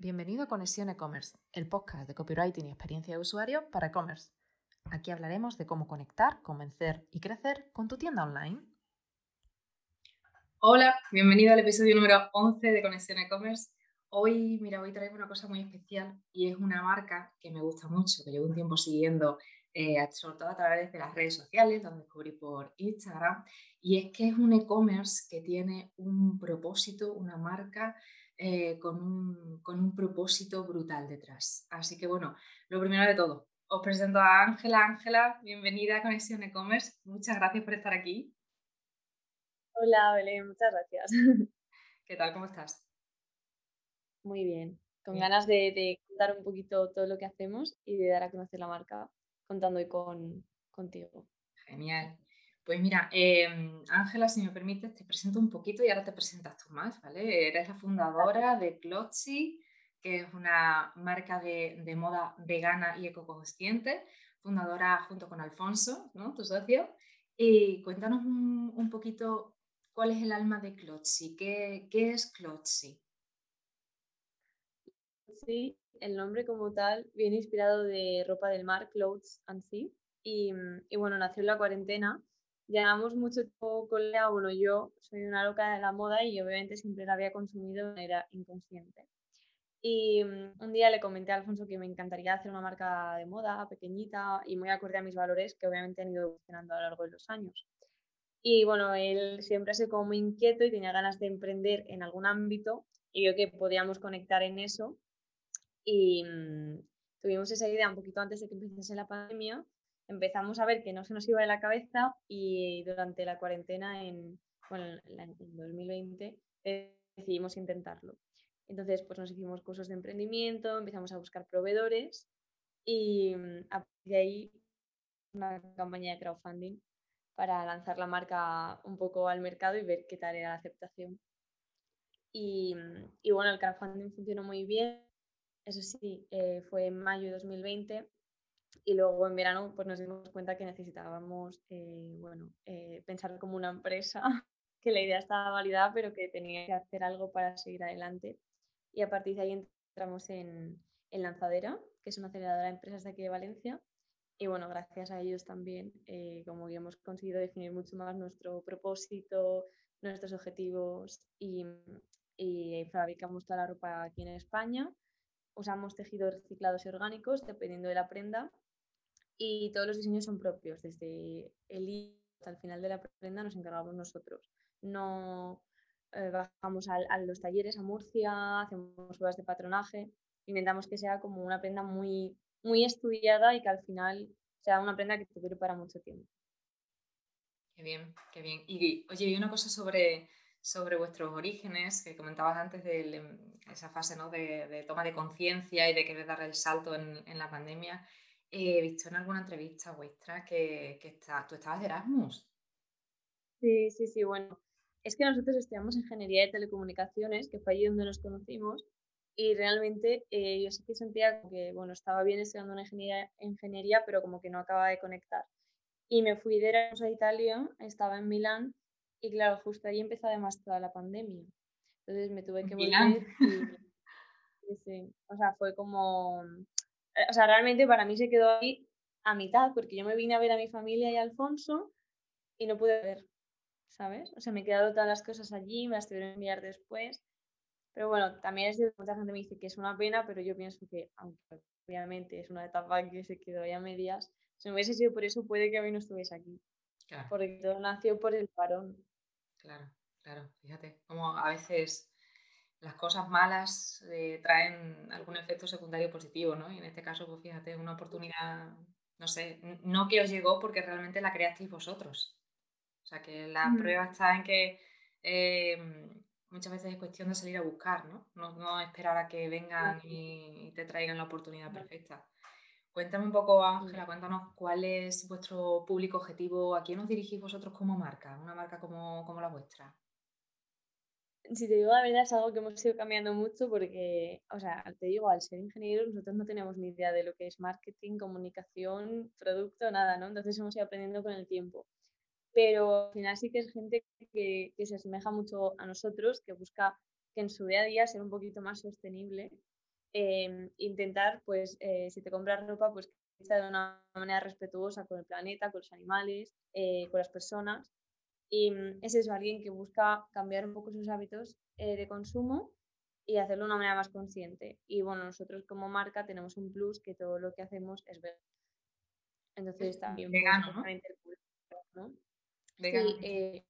Bienvenido a Conexión e-commerce, el podcast de copywriting y experiencia de usuario para e-commerce. Aquí hablaremos de cómo conectar, convencer y crecer con tu tienda online. Hola, bienvenido al episodio número 11 de Conexión e-commerce. Hoy, mira, hoy traigo una cosa muy especial y es una marca que me gusta mucho, que llevo un tiempo siguiendo, eh, sobre todo a través de las redes sociales, donde descubrí por Instagram, y es que es un e-commerce que tiene un propósito, una marca eh, con, un, con, un, propósito brutal detrás. Así que bueno, lo primero de todo, os presento a Ángela. Ángela, bienvenida a Conexión E-Commerce. Muchas gracias por estar aquí. Hola, Belén, muchas gracias. ¿Qué tal? ¿Cómo estás? Muy bien, con ganas de, de, contar un poquito todo lo que hacemos y de dar a conocer la marca contando hoy con, contigo. Genial. Pues mira, em, Ángela, si me permites, te presento un poquito y ahora te presentas tú más, ¿vale? Eres la fundadora de Clotzy, que es una marca de, moda vegana y ecoconsciente, fundadora junto con Alfonso, ¿no? Tu socio. Y cuéntanos un, poquito cuál es el alma de Clotzy, ¿Qué, qué es Clotzy? Sí, el nombre como tal viene inspirado de ropa del mar, Clothes and Sea. Y, y bueno, nació en la cuarentena llevamos mucho tiempo con Lea, bueno, yo soy una loca de la moda y obviamente siempre la había consumido de manera inconsciente. Y mm, un día le comenté a Alfonso que me encantaría hacer una marca de moda pequeñita y muy acorde a mis valores que obviamente han ido evolucionando a lo largo de los años. Y bueno, él siempre sido como muy inquieto y tenía ganas de emprender en algún ámbito y yo que podíamos conectar en eso. Y mm, tuvimos esa idea un poquito antes de que empezase la pandemia empezamos a ver que no se nos iba de la cabeza y durante la cuarentena en, bueno, en 2020 decidimos intentarlo. Entonces, pues nos hicimos cursos de emprendimiento, empezamos a buscar proveedores y mm, a partir de ahí una campaña de crowdfunding para lanzar la marca un poco al mercado y ver qué tal era la aceptación. Y, mm, y bueno, el crowdfunding funcionó muy bien. Eso sí, eh, fue en mayo de 2020 y luego en verano pues nos dimos cuenta que necesitábamos eh, bueno, eh, pensar como una empresa, que la idea estaba validada, pero que tenía que hacer algo para seguir adelante. Y a partir de ahí entramos en, en Lanzadera, que es una aceleradora de empresas de aquí de Valencia. Y bueno, gracias a ellos también, eh, como hemos conseguido definir mucho más nuestro propósito, nuestros objetivos y, y fabricamos toda la ropa aquí en España usamos tejidos reciclados y orgánicos dependiendo de la prenda y todos los diseños son propios, desde el hilo hasta el final de la prenda nos encargamos nosotros. No eh, bajamos a, los talleres a Murcia, hacemos pruebas de patronaje, intentamos que sea como una prenda muy, muy estudiada y que al final sea una prenda que te dure para mucho tiempo. Qué bien, qué bien. Y oye, y una cosa sobre, sobre vuestros orígenes, que comentabas antes de em, esa fase ¿no? de, toma de conciencia y de querer dar el salto en, en, la pandemia. He visto en alguna entrevista vuestra que, que está, tú estabas de Erasmus. Sí, sí, sí, bueno. Es que nosotros estudiamos ingeniería de telecomunicaciones, que fue allí donde nos conocimos, y realmente eh, yo sí que sentía que, bueno, estaba bien estudiando una ingeniería, ingeniería, pero como que no acababa de conectar. Y me fui de Erasmus a Italia, estaba en Milán, y claro, justo ahí empezó además toda la pandemia. Entonces me tuve que volver y, sí, o sea, fue como, eh, o sea, realmente para mí se quedó ahí a mitad, porque yo me vine a ver a mi familia y a Alfonso y no pude ver, ¿sabes? O sea, me quedaron todas las cosas allí, me las tuvieron que enviar después. Pero bueno, también es que mucha gente me dice que es una pena, pero yo pienso que, aunque obviamente es una etapa que se quedó ya a medias, si no hubiese sido por eso, puede que hoy no estuviese aquí. Porque todo nació por el parón. Claro, claro, fíjate, como a veces las cosas malas eh, traen algún efecto secundario positivo, ¿no? Y en este caso, pues fíjate, una oportunidad, no sé, no que os llegó porque realmente la creasteis vosotros. O sea, que la prueba está en que em, muchas veces es cuestión de salir a buscar, ¿no? No, esperar a que vengan y, te traigan la oportunidad perfecta. Cuéntame un poco, Ángela, cuéntanos cuál es vuestro público objetivo, a quién os dirigís vosotros como marca, una marca como, como la vuestra. Si te digo la verdad, es algo que hemos ido cambiando mucho porque, o sea, te digo, al ser ingenieros, nosotros no tenemos ni idea de lo que es marketing, comunicación, producto, nada, ¿no? Entonces hemos ido aprendiendo con el tiempo. Pero al final sí que es gente que, que se asemeja mucho a nosotros, que busca que en su día a día ser un poquito más sostenible em, intentar, pues, eh, si te compras ropa, pues que sea de una manera respetuosa con el planeta, con los animales, eh, con las personas. Y mm, es eso, alguien que busca cambiar un poco sus hábitos eh, de consumo y hacerlo de una manera más consciente. Y bueno, nosotros como marca tenemos un plus que todo lo que hacemos es vegano. Entonces también... Vegano, ¿no? Sí,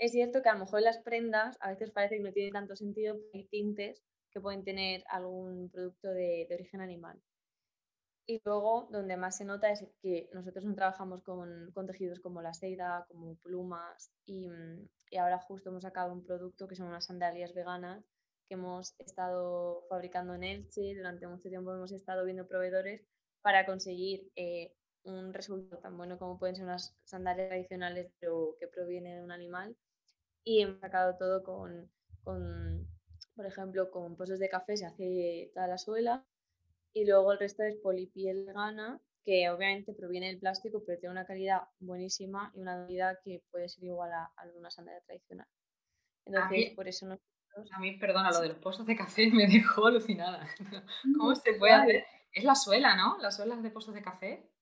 es cierto que a lo mejor las prendas a veces parece que no tienen tanto sentido, porque hay tintes que pueden tener algún producto de, origen animal. Y luego, donde más se nota es que nosotros no trabajamos con, tejidos como la seda, como plumas, y, y, ahora justo hemos sacado un producto que son unas sandalias veganas que hemos estado fabricando en Elche. Durante mucho tiempo hemos estado viendo proveedores para conseguir eh, un resultado tan bueno como pueden ser unas sandalias tradicionales, pero que provienen de un animal y hemos sacado todo con, por ejemplo, con pozos de café se hace toda la suela y luego el resto es polipiel gana, que obviamente proviene del plástico, pero tiene una calidad buenísima y una calidad que puede ser igual a, alguna sandalia tradicional. Entonces, por eso nosotros... A mí, perdona, lo de los pozos de café me dejó alucinada. ¿Cómo se puede hacer? Es la suela, ¿no? Las suelas de pozos de café.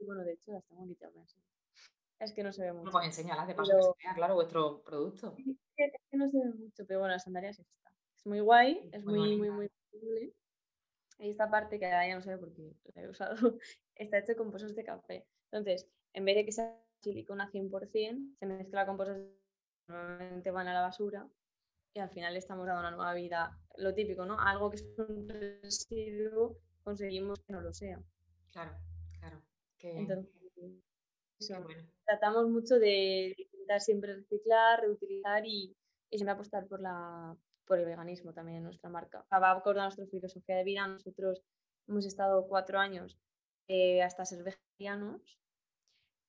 Bueno, de hecho las tengo quitadas. Es que no se ve mucho. Pues enséñalas de paso que se vea, claro, vuestro producto. Es que no se ve mucho, pero bueno, las sandalias está. Es muy guay, es muy, muy, muy, muy Y esta parte que ya no se ve porque la he usado, está hecho con pozos de café. Entonces, en vez de que sea silicona 100%, se mezcla con pozos que normalmente van a la basura y al final le estamos dando una nueva vida. Lo típico, ¿no? Algo que es un residuo, conseguimos que no lo sea. Claro, claro. Entonces, Tratamos mucho de intentar siempre reciclar, reutilizar y, y siempre apostar por, la, por el veganismo también en nuestra marca. Va a acordar nuestra filosofía de vida. Nosotros hemos estado cuatro años eh, hasta ser vegetarianos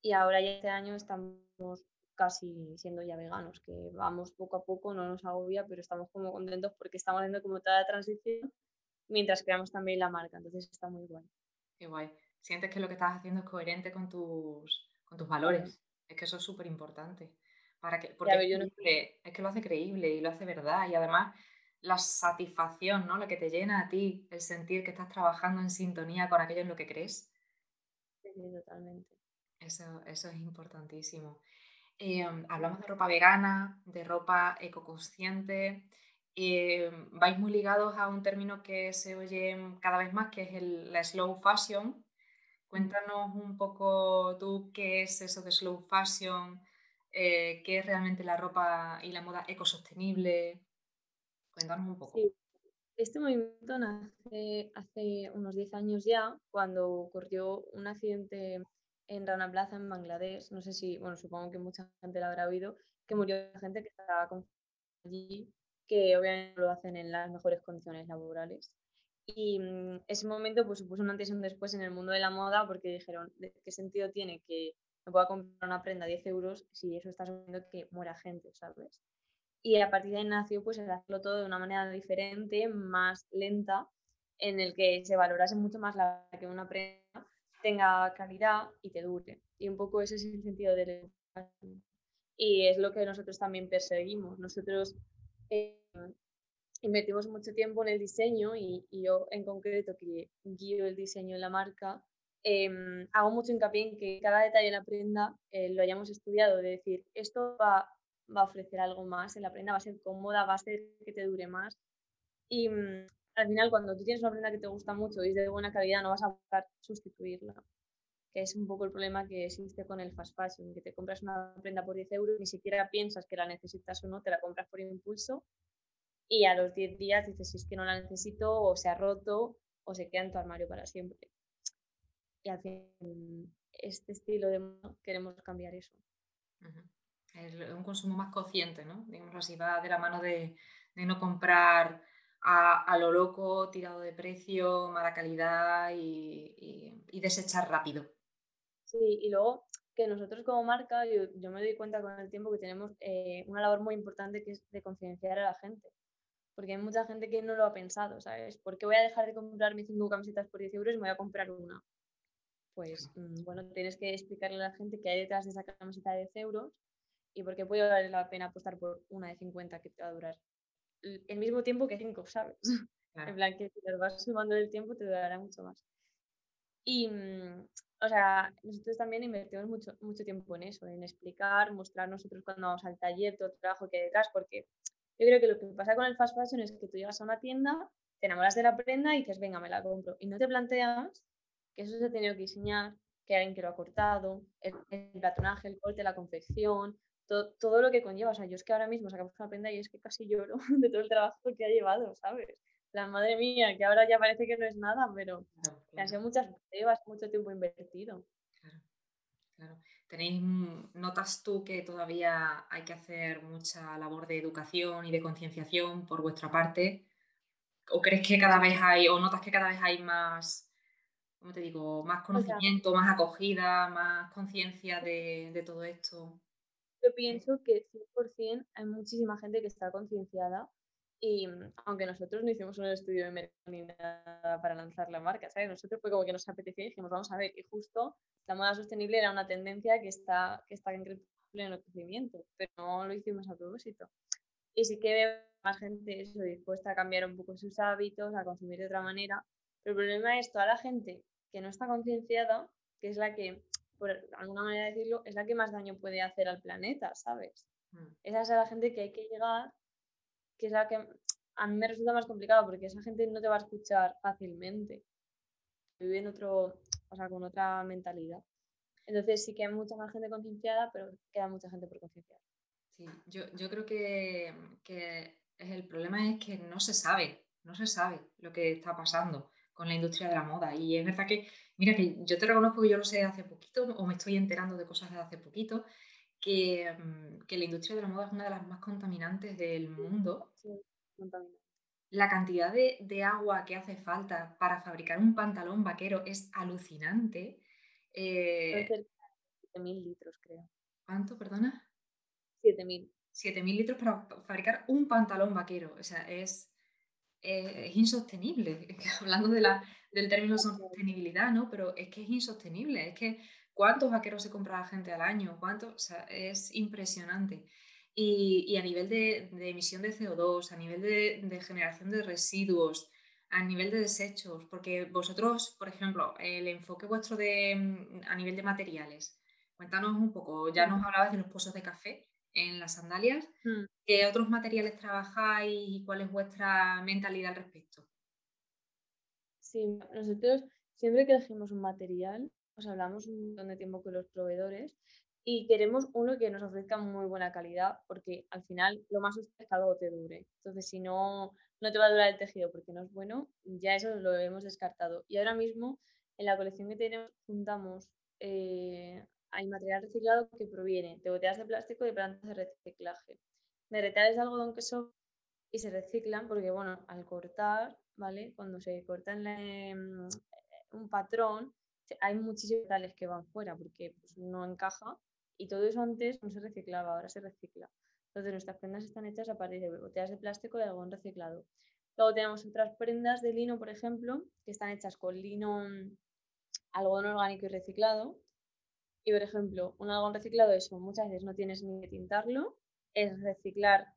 y ahora ya este año estamos casi siendo ya veganos, que vamos poco a poco, no nos agobia, pero estamos como contentos porque estamos haciendo como toda la transición mientras creamos también la marca, entonces está muy guay. Qué guay. Sientes que lo que estás haciendo es coherente con tus, con tus valores. Es que eso es súper importante. Para que, porque es, que lo hace creíble y lo hace verdad. Y además la satisfacción, ¿no? Lo que te llena a ti, el sentir que estás trabajando en sintonía con aquello en lo que crees. Sí, totalmente. Eso, eso es importantísimo. Em, hablamos de ropa vegana, de ropa ecoconsciente. Em, vais muy ligados a un término que se oye cada vez más, que es el, la slow fashion, Cuéntanos un poco tú qué es eso de slow fashion, eh, qué es realmente la ropa y la moda ecosostenible. Cuéntanos un poco. Este movimiento nace hace unos 10 años ya, cuando ocurrió un accidente en Rana Plaza, en Bangladesh. No sé si, bueno, supongo que mucha gente lo habrá oído, que murió gente que estaba allí, que obviamente lo hacen en las mejores condiciones laborales. Y mm, ese momento pues, supuso un antes y un después en el mundo de la moda porque dijeron, qué sentido tiene que me pueda comprar una prenda a 10 euros si eso está suponiendo que muera gente, ¿sabes? Y a partir de ahí nació pues el hacerlo todo de una manera diferente, más lenta, en el que se valorase mucho más la que una prenda tenga calidad y te dure. Y un poco ese es el sentido del y es lo que nosotros también perseguimos. Nosotros eh, invertimos mucho tiempo en el diseño y, yo en concreto que guío el diseño en la marca, em, hago mucho hincapié en que cada detalle en la prenda eh, lo hayamos estudiado, de decir, esto va, va, a ofrecer algo más en la prenda, va a ser cómoda, va a ser que te dure más. Y mm, al final cuando tú tienes una prenda que te gusta mucho y es de buena calidad, no vas a buscar sustituirla. Que es un poco el problema que existe con el fast fashion, que te compras una prenda por 10 euros, ni siquiera piensas que la necesitas o no, te la compras por impulso y a los 10 días dices si es que no la necesito o se ha roto o se queda en tu armario para siempre. Y al fin, este estilo de moda queremos cambiar eso. Es un consumo más consciente, ¿no? Digamos así, va de la mano de, no comprar a, lo loco, tirado de precio, mala calidad y, desechar rápido. Sí, y luego que nosotros como marca, yo, me doy cuenta con el tiempo que tenemos eh, una labor muy importante que es de concienciar a la gente porque hay mucha gente que no lo ha pensado, ¿sabes? ¿Por qué voy a dejar de comprarme cinco camisetas por 10 euros y me voy a comprar una? Pues mm, bueno, tienes que explicarle a la gente que hay detrás de esa camiseta de 10 euros y por qué puede valer la pena apostar por una de 50 que te va a durar el mismo tiempo que cinco, ¿sabes? En plan, que si los vas sumando el tiempo te durará mucho más. Y, mm, o sea, nosotros también invertimos mucho, mucho tiempo en eso, en explicar, mostrar nosotros cuando vamos al taller todo el trabajo que hay detrás, porque yo creo que lo que pasa con el fast fashion es que tú llegas a una tienda, te enamoras de la prenda y dices, venga, me la compro. Y no te planteas que eso se ha tenido que diseñar, que alguien que lo ha cortado, el, el platonaje, el corte, la confección, todo, todo, lo que conlleva. O sea, yo es que ahora mismo sacamos una prenda y es que casi lloro de todo el trabajo que ha llevado, ¿sabes? La madre mía, que ahora ya parece que no es nada, pero han sido muchas pruebas, mucho tiempo invertido. Claro, claro. ¿Tenéis, notas tú que todavía hay que hacer mucha labor de educación y de concienciación por vuestra parte? ¿O crees que cada vez hay, o notas que cada vez hay más, ¿cómo te digo, más conocimiento, más acogida, más conciencia de, de, todo esto? Yo pienso que 100% hay muchísima gente que está concienciada y mm, aunque nosotros no hicimos un estudio de mercado ni nada para lanzar la marca, ¿sabes? Nosotros fue como que nos apeteció y dijimos, vamos a ver, y justo la moda sostenible era una tendencia que está, que está en pleno crecimiento, pero no lo hicimos a propósito. Y sí que veo más gente eso, dispuesta a cambiar un poco sus hábitos, a consumir de otra manera, pero el problema es toda la gente que no está concienciada, que es la que, por alguna manera de decirlo, es la que más daño puede hacer al planeta, ¿sabes? Mm. Esa es la gente que hay que llegar que es la que a mí me resulta más complicado porque esa gente no te va a escuchar fácilmente. Vive en otro, o sea, con otra mentalidad. Entonces sí que hay mucha más gente concienciada, pero queda mucha gente por concienciar. Sí, yo, yo creo que, que, el problema es que no se sabe, no se sabe lo que está pasando con la industria de la moda. Y es verdad que, mira, que yo te reconozco que yo lo sé hace poquito o me estoy enterando de cosas de hace poquito que, mm, que, la industria de la moda es una de las más contaminantes del mundo. Sí, contaminante. La cantidad de, de, agua que hace falta para fabricar un pantalón vaquero es alucinante. Eh, 7.000 litros, creo. ¿Cuánto, perdona? 7.000. 7.000 litros para fabricar un pantalón vaquero. O sea, es, es insostenible. Hablando de la, del término sostenibilidad, ¿no? Pero es que es insostenible. Es que ¿Cuántos vaqueros se compra la gente al año? ¿Cuánto? es impresionante. Y, a nivel de, emisión de CO2, a nivel de, generación de residuos, a nivel de desechos, porque vosotros, por ejemplo, el enfoque vuestro de, mm, a nivel de materiales, cuéntanos un poco, ya nos hablabas de los pozos de café en las sandalias, mm. ¿qué otros materiales trabajáis y cuál es vuestra mentalidad al respecto? Sí, nosotros siempre que elegimos un material, hablamos un montón de tiempo con los proveedores y queremos uno que nos ofrezca muy buena calidad porque al final lo más es que algo te dure. Entonces, si no, no te va a durar el tejido porque no es bueno, ya eso lo hemos descartado. Y ahora mismo en la colección que tenemos juntamos, eh, hay material reciclado que proviene de botellas de plástico y de plantas de reciclaje, de retales de algodón que son y se reciclan porque, bueno, al cortar, ¿vale? Cuando se corta un patrón, hay muchísimos metales que van fuera porque pues, no encaja y todo eso antes no se reciclaba, ahora se recicla. Entonces nuestras prendas están hechas a partir de botellas de plástico y algodón reciclado. Luego tenemos otras prendas de lino, por ejemplo, que están hechas con lino, algodón orgánico y reciclado. Y por ejemplo, un algodón reciclado, eso muchas veces no tienes ni que tintarlo, es reciclar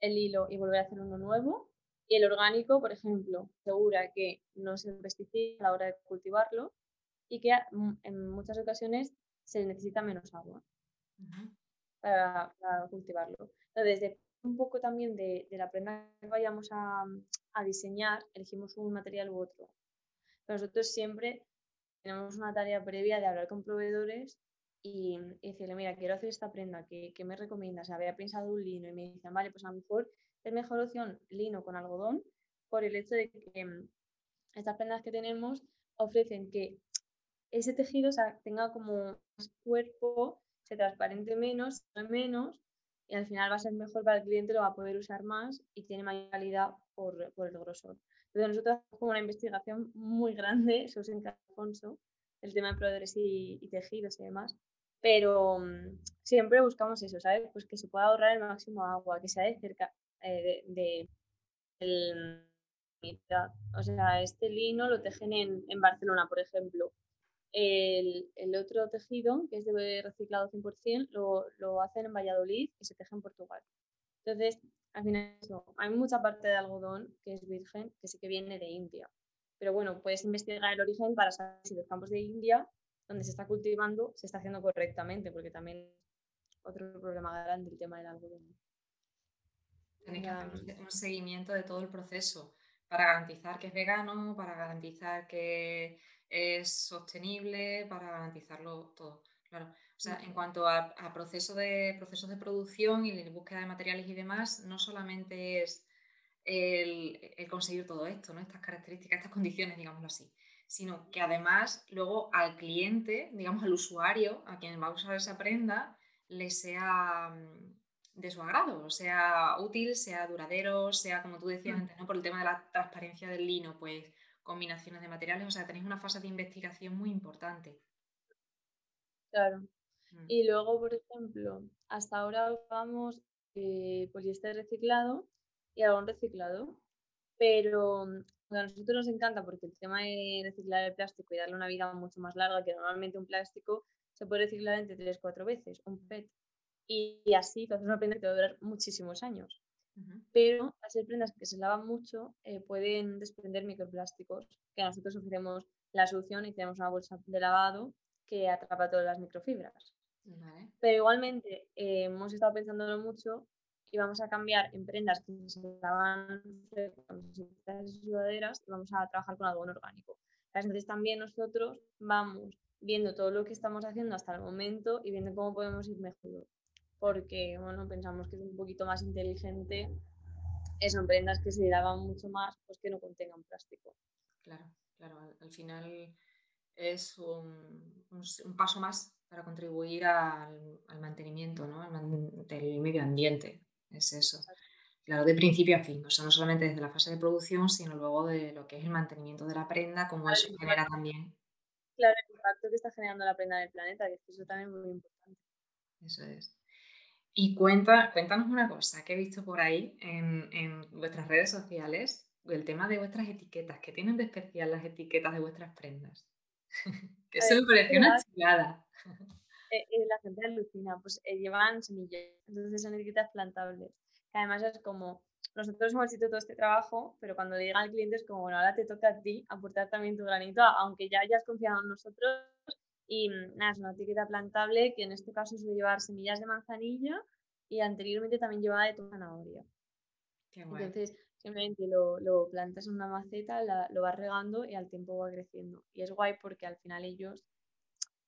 el hilo y volver a hacer uno nuevo. Y el orgánico, por ejemplo, asegura que no se pesticida a la hora de cultivarlo y que mm, en muchas ocasiones se necesita menos agua para, cultivarlo. Entonces, un poco también de, la prenda que vayamos a, diseñar, elegimos un material u otro. nosotros siempre tenemos una tarea previa de hablar con proveedores y, decirle, mira, quiero hacer esta prenda, ¿qué, me recomiendas? Había pensado un lino y me dicen, vale, pues a lo mejor es mejor opción lino con algodón por el hecho de que mm, estas prendas que tenemos ofrecen que ese tejido tenga como más cuerpo, se transparente menos, menos, y al final va a ser mejor para el cliente, lo va a poder usar más y tiene mayor calidad por, el grosor. Entonces nosotros hacemos una investigación muy grande, eso es en Alfonso, el tema de proveedores y, tejidos y demás, pero mm, siempre buscamos eso, ¿sabes? Pues que se pueda ahorrar el máximo agua, que sea de cerca eh, de, o sea, este lino lo tejen en, en Barcelona, por ejemplo, el, el, otro tejido, que es de reciclado 100%, lo, lo hacen en Valladolid y se teje en Portugal. Entonces, al final hay mucha parte de algodón que es virgen, que sí que viene de India. Pero bueno, puedes investigar el origen para saber si los campos de India, donde se está cultivando, se está haciendo correctamente, porque también es otro problema grande el tema del algodón. Tenéis que hacer un seguimiento de todo el proceso para garantizar que es vegano, para garantizar que es sostenible, para garantizarlo todo. Claro. O sea, en cuanto a, proceso de, procesos de producción y de búsqueda de materiales y demás, no solamente es el, conseguir todo esto, ¿no? estas características, estas condiciones, digámoslo así, sino que además luego al cliente, digamos al usuario, a quien va a usar esa prenda, le sea mm, de su agrado, sea útil, sea duradero, sea como tú decías mm. antes, ¿no? por el tema de la transparencia del lino, pues combinaciones de materiales, o sea, tenéis una fase de investigación muy importante. Claro. Mm. Y luego, por ejemplo, hasta ahora usamos eh, poliéster reciclado y algodón reciclado, pero mm, a nosotros nos encanta porque el tema de reciclar el plástico y darle una vida mucho más larga que normalmente un plástico se puede reciclar entre 3-4 veces, un PET. Y, así, entonces una prenda que va a durar muchísimos años. Pero al ser prendas que se lavan mucho, eh, pueden desprender microplásticos, que nosotros ofrecemos la solución y tenemos una bolsa de lavado que atrapa todas las microfibras. Pero igualmente eh, hemos estado pensándolo mucho y vamos a cambiar en prendas que se lavan sudaderas y vamos a trabajar con algodón orgánico. Entonces también nosotros vamos viendo todo lo que estamos haciendo hasta el momento y viendo cómo podemos ir mejor. Porque, bueno, pensamos que es un poquito más inteligente son prendas que se lavan mucho más, pues que no contengan plástico. Claro, claro, al, final es un, un, paso más para contribuir al, al mantenimiento ¿no? del medio ambiente. Es eso. Claro, de principio a fin, o sea, no solamente desde la fase de producción, sino luego de lo que es el mantenimiento de la prenda, como eso genera también. Claro, el impacto que está generando la prenda en el planeta, que eso también es muy importante. Eso es. Y cuenta, cuéntanos una cosa que he visto por ahí en, en vuestras redes sociales, el tema de vuestras etiquetas. ¿Qué tienen de especial las etiquetas de vuestras prendas? que eso me pareció una chulada. Eh, eh, la gente alucina, pues eh, llevan semillas, entonces son etiquetas plantables. Que además es como, nosotros hemos hecho todo este trabajo, pero cuando llega al cliente es como, bueno, ahora te toca a ti aportar también tu granito, aunque ya hayas confiado en nosotros. Y mm, nada, es una etiqueta plantable que en este caso suele llevar semillas de manzanilla y anteriormente también llevaba de zanahoria. Entonces, simplemente lo, lo, plantas en una maceta, lo vas regando y al tiempo va creciendo. Y es guay porque al final ellos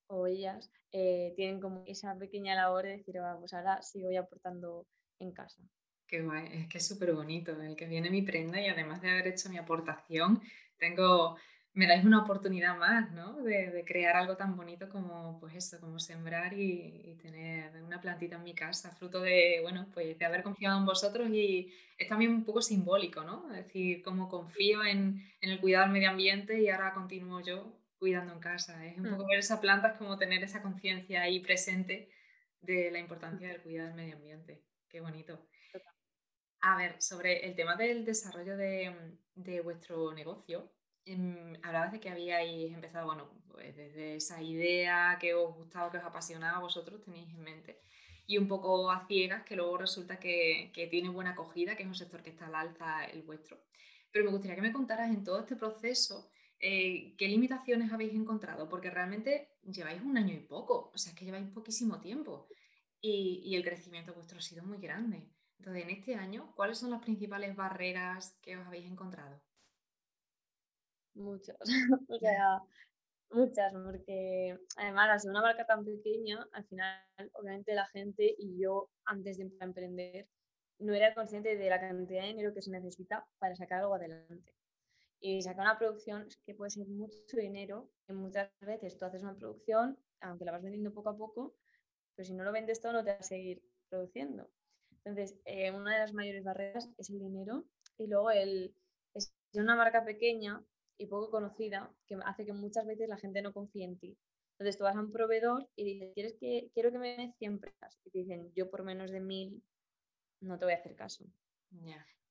o ellas eh, tienen como esa pequeña labor de decir, pues ahora sí voy aportando en casa. Qué guay, es que es súper bonito el que viene mi prenda y además de haber hecho mi aportación, tengo, me dais una oportunidad más, ¿no? De, crear algo tan bonito como, pues eso, como sembrar y, tener una plantita en mi casa, fruto de, bueno, pues de haber confiado en vosotros y es también un poco simbólico, ¿no? Es decir, como confío en, en el cuidado del medio ambiente y ahora continúo yo cuidando en casa. Es un poco mm. ver esa planta, es como tener esa conciencia ahí presente de la importancia del cuidado del medio ambiente. Qué bonito. A ver, sobre el tema del desarrollo de, de vuestro negocio, em, hablabas de que habíais empezado, bueno, pues desde esa idea que os gustaba, que os apasionaba, vosotros tenéis en mente, y un poco a ciegas, que luego resulta que, que tiene buena acogida, que es un sector que está al alza el vuestro. Pero me gustaría que me contaras en todo este proceso eh, ¿qué limitaciones habéis encontrado? Porque realmente lleváis un año y poco, o sea, que lleváis poquísimo tiempo y, el crecimiento vuestro ha sido muy grande. Entonces, en este año, ¿cuáles son las principales barreras que os habéis encontrado? Muchas, o sea, muchas, porque además, al ser una marca tan pequeña, al final, obviamente, la gente y yo, antes de emprender, no era consciente de la cantidad de dinero que se necesita para sacar algo adelante. Y sacar una producción que puede ser mucho dinero, que muchas veces tú haces una producción, aunque la vas vendiendo poco a poco, pero si no lo vendes todo no te vas a seguir produciendo. Entonces, eh, una de las mayores barreras es el dinero y luego el, es una marca pequeña y poco conocida que hace que muchas veces la gente no confíe en ti. Entonces tú vas a un proveedor y dices, ¿Quieres que, quiero que me den 100 prendas. Y te dicen, yo por menos de 1000 no te voy a hacer caso.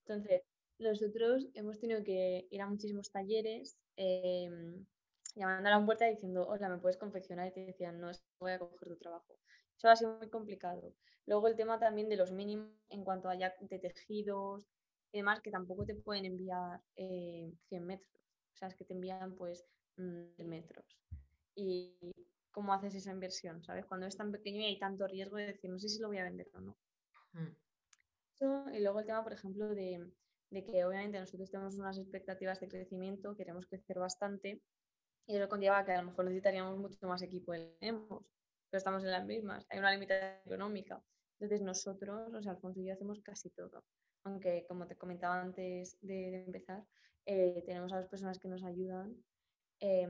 Entonces, nosotros hemos tenido que ir a muchísimos talleres em, llamando a la puerta diciendo, hola, ¿me puedes confeccionar? Y te decían, no, voy a coger tu trabajo. Eso ha sido muy complicado. Luego el tema también de los mínimos en cuanto a ya de tejidos y demás, que tampoco te pueden enviar 100 eh, metros. O sea, es que te envían pues mm, metros. Y cómo haces esa inversión, ¿sabes? Cuando es tan pequeño y hay tanto riesgo de decir, no sé si lo voy a vender o no. Mm. y luego el tema, por ejemplo, de, de, que obviamente nosotros tenemos unas expectativas de crecimiento, queremos crecer bastante, y eso conlleva que a lo mejor necesitaríamos mucho más equipo de pero estamos en las mismas, hay una limitación económica. Entonces nosotros, o sea, Alfonso y yo hacemos casi todo. Aunque, como te comentaba antes de, empezar, eh, tenemos a dos personas que nos ayudan. Eh,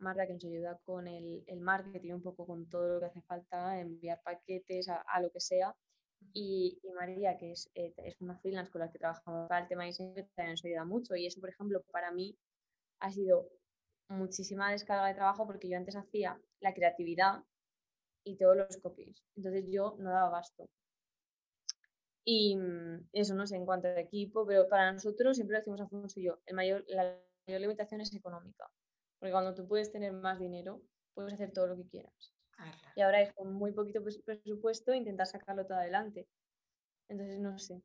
Marta, que nos ayuda con el, el, marketing, un poco con todo lo que hace falta, enviar paquetes a, lo que sea. Y, María, que es, eh, es, una freelance con la que trabajamos para el tema de diseño, también nos ayuda mucho. Y eso, por ejemplo, para mí ha sido muchísima descarga de trabajo porque yo antes hacía la creatividad y todos los copies. Entonces yo no daba gasto. Y mm, eso no sé en cuanto a equipo, pero para nosotros siempre lo decimos a y yo, el mayor, la mayor limitación es económica. Porque cuando tú puedes tener más dinero, puedes hacer todo lo que quieras. Ah, y ahora es con muy poquito presupuesto intentar sacarlo todo adelante. Entonces, no sé,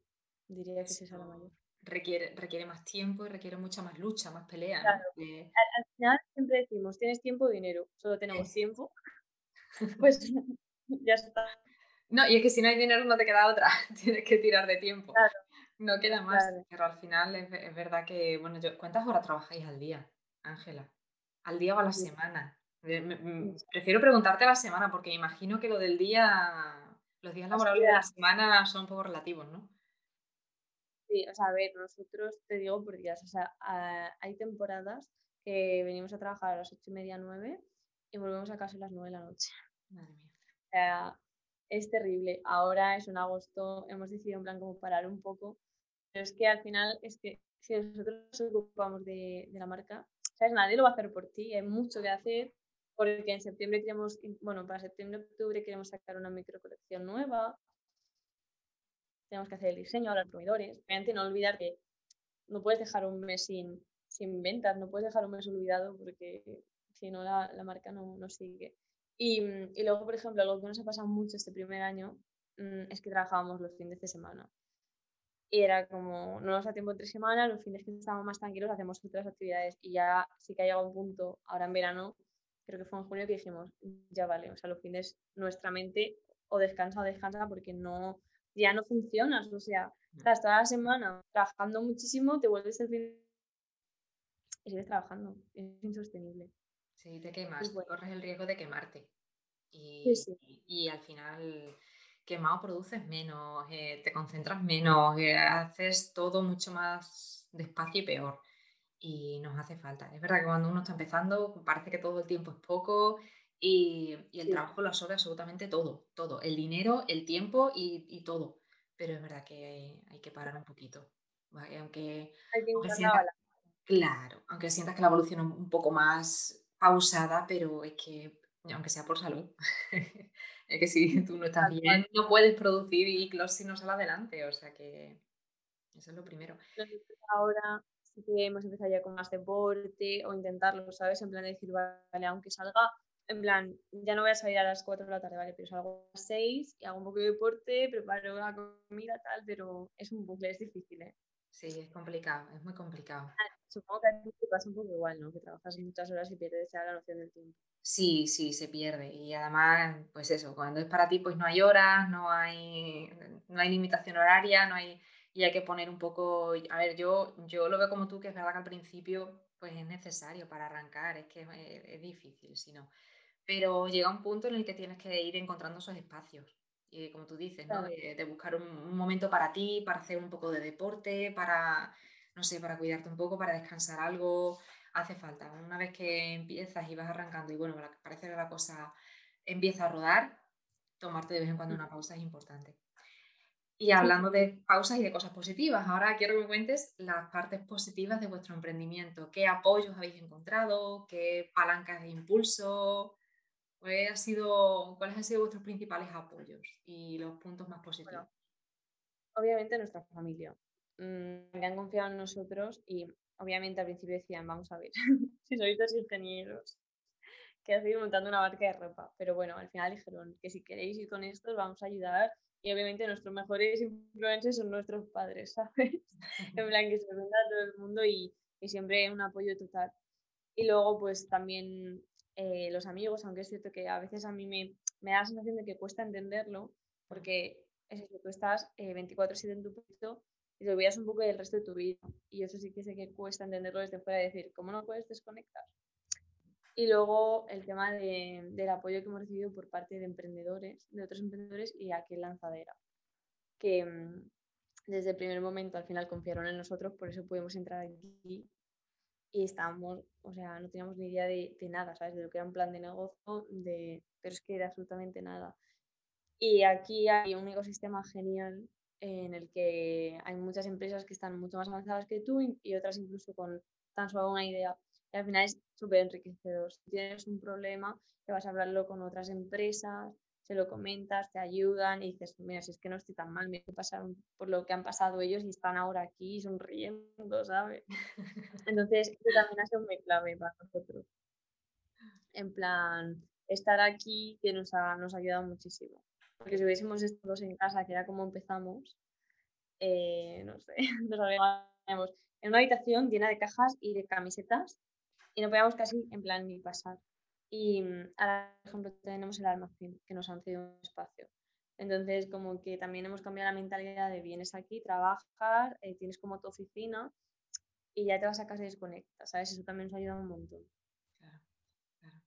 diría que esa es la mayor. Requiere, requiere más tiempo y requiere mucha más lucha, más pelea. Al, final siempre decimos, tienes tiempo o dinero, solo tenemos tiempo. pues ya está. No, y es que si no hay dinero no te queda otra, tienes que tirar de tiempo. No queda más, pero al final es, es, verdad que, bueno, yo, ¿cuántas horas trabajáis al día, Ángela? ¿Al día o a la semana? Mm, prefiero preguntarte la semana porque imagino que lo del día, los días laborables de la semana son un poco relativos, ¿no? Sí, o sea, a ver, nosotros te digo por días, o sea, hay temporadas que venimos a trabajar a las ocho y media, nueve y volvemos a casa a las nueve de la noche. Madre mía. O sea, es terrible. Ahora es un agosto, hemos decidido en plan como parar un poco, pero es que al final es que si nosotros nos ocupamos de, de la marca, ¿sabes? Nadie lo va a hacer por ti, hay mucho que hacer, porque en septiembre queremos, bueno, para septiembre-octubre queremos sacar una micro colección nueva, tenemos que hacer el diseño a los proveedores, obviamente no olvidar que no puedes dejar un mes sin, sin ventas, no puedes dejar un mes olvidado porque si no la, la marca no, no sigue. Y, y, luego, por ejemplo, algo que nos ha pasado mucho este primer año mm, es que trabajábamos los fines de semana. Y era como, no nos da tiempo entre semanas, los fines que estábamos más tranquilos hacemos otras actividades y ya sí que ha llegado un punto, ahora en verano, creo que fue en junio que dijimos, ya vale, o sea, los fines nuestra mente o descansa o descansa porque no, ya no funcionas, o sea, estás toda la semana trabajando muchísimo, te vuelves el fin y sigues trabajando, es insostenible. Sí, te quemas, corres el riesgo de quemarte. Y, y al final quemado produces menos, eh, te concentras menos, eh, haces todo mucho más despacio y peor. Y nos hace falta. Es verdad que cuando uno está empezando parece que todo el tiempo es poco y, el trabajo lo absorbe absolutamente todo, todo. El dinero, el tiempo y, todo. Pero es verdad que hay, que parar un poquito. Aunque, claro, aunque sientas que la evolución es un poco más pausada, pero es que, aunque sea por salud, Es que si tú no estás bien, no puedes producir y si no sale adelante. O sea que eso es lo primero. Ahora sí que hemos empezado ya con más deporte o intentarlo, ¿sabes? En plan de decir, vale, aunque salga, en plan, ya no voy a salir a las 4 de la tarde, ¿vale? Pero salgo a las 6 y hago un poco de deporte, preparo la comida, tal, pero es un bucle, es difícil, ¿eh? Sí, es complicado, es muy complicado. Ah, supongo que a ti te pasa un poco igual, ¿no? Que trabajas muchas horas y pierdes ya la noción del tiempo. Sí, sí, se pierde. Y además, pues eso, cuando es para ti, pues no hay horas, no hay, no hay limitación horaria, no hay, y hay que poner un poco, a ver, yo, yo lo veo como tú, que es verdad que al principio pues es necesario para arrancar, es que es, difícil, si no. Pero llega un punto en el que tienes que ir encontrando esos espacios. Y como tú dices, ¿no? de, buscar un, momento para ti, para hacer un poco de deporte, para, no sé, para cuidarte un poco, para descansar algo, hace falta. Una vez que empiezas y vas arrancando y bueno, parece que la cosa empieza a rodar, tomarte de vez en cuando una pausa es importante. Y hablando de pausas y de cosas positivas, ahora quiero que me cuentes las partes positivas de vuestro emprendimiento. ¿Qué apoyos habéis encontrado? ¿Qué palancas de impulso? ha sido, ¿Cuáles han sido vuestros principales apoyos y los puntos más positivos? obviamente nuestra familia. Mm, que han confiado en nosotros y obviamente al principio decían, vamos a ver, si sois dos ingenieros que seguir montando una marca de ropa. Pero bueno, al final dijeron que si queréis ir con esto, os vamos a ayudar. Y obviamente nuestros mejores influencers son nuestros padres, ¿sabes? en plan, que se lo a todo el mundo y, y siempre un apoyo total. Y luego, pues también eh, los amigos, aunque es cierto que a veces a mí me, me, da la sensación de que cuesta entenderlo, porque es eso, tú estás 24-7 eh, en tu puesto y te olvidas un poco del resto de tu vida. Y eso sí que sé que cuesta entenderlo desde fuera, decir, ¿cómo no puedes desconectar? Y luego el tema de, del apoyo que hemos recibido por parte de emprendedores, de otros emprendedores y aquí en Lanzadera, que mm, desde el primer momento al final confiaron en nosotros, por eso pudimos entrar aquí y estábamos, o sea, no teníamos ni idea de, de, nada, ¿sabes? De lo que era un plan de negocio, de, pero es que era absolutamente nada. Y aquí hay un ecosistema genial en el que hay muchas empresas que están mucho más avanzadas que tú y otras incluso con tan solo una idea. Y al final es súper enriquecedor. Si tienes un problema, te vas a hablarlo con otras empresas, se lo comentas, te ayudan y dices, mira, si es que no estoy tan mal, me pasaron por lo que han pasado ellos y están ahora aquí sonriendo, ¿sabes? Entonces, eso también ha sido muy clave para nosotros. En plan, estar aquí que nos ha, nos ha ayudado muchísimo. Porque si hubiésemos estado en casa, que era como empezamos, eh, no sé, nos habríamos en una habitación llena de cajas y de camisetas y no podíamos casi en plan ni pasar. Y mm, ahora, por ejemplo, tenemos el almacén, que nos han cedido un espacio. Entonces, como que también hemos cambiado la mentalidad de vienes aquí, trabajas, eh, tienes como tu oficina y ya te vas a casa y desconectas, ¿sabes? Eso también nos ha ayudado un montón. Claro, claro.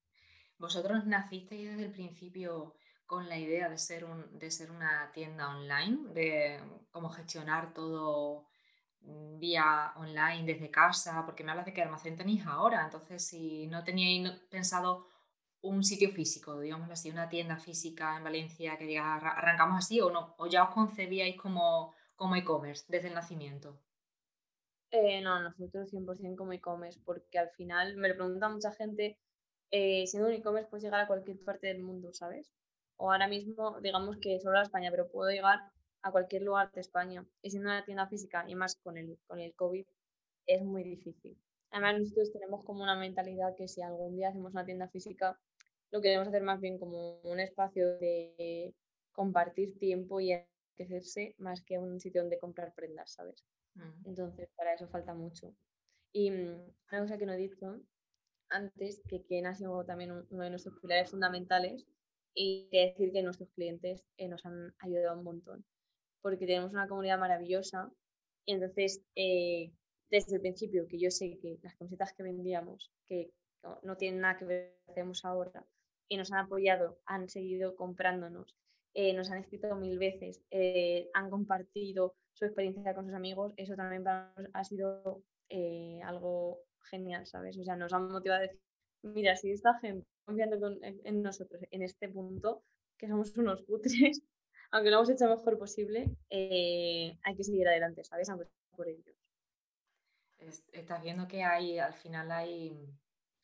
Vosotros nacisteis desde el principio con la idea de ser, un, de ser una tienda online, de cómo gestionar todo vía online desde casa, porque me hablas de que almacén tenéis ahora, entonces si no teníais pensado un sitio físico, digamos así, una tienda física en Valencia que diga arrancamos así o no, o ya os concebíais como, como e-commerce desde el nacimiento. Eh, no, nosotros 100% como e-commerce, porque al final me lo pregunta mucha gente, eh, siendo un e-commerce puedes llegar a cualquier parte del mundo, ¿sabes? O ahora mismo, digamos que solo a España, pero puedo llegar a cualquier lugar de España. Y siendo una tienda física, y más con el, con el COVID, es muy difícil. Además, nosotros tenemos como una mentalidad que si algún día hacemos una tienda física, lo queremos hacer más bien como un espacio de compartir tiempo y enriquecerse más que un sitio donde comprar prendas, ¿sabes? Mm. Entonces, para eso falta mucho. Y mm, una cosa que no he dicho antes, que Ken ha sido también uno de nuestros pilares fundamentales, y decir que nuestros clientes eh, nos han ayudado un montón, porque tenemos una comunidad maravillosa y entonces eh, desde el principio que yo sé que las camisetas que vendíamos, que no, tienen nada que ver con lo que hacemos ahora, y nos han apoyado, han seguido comprándonos, eh, nos han escrito mil veces, han compartido su experiencia con sus amigos, eso también para nosotros ha sido algo genial, ¿sabes? O sea, nos han motivado a decir, mira, si esta gente confiando en, nosotros en este punto, que somos unos cutres, aunque lo hemos hecho lo mejor posible, eh, hay que seguir adelante, ¿sabes? Aunque por ellos. Estás viendo que hay, al final hay,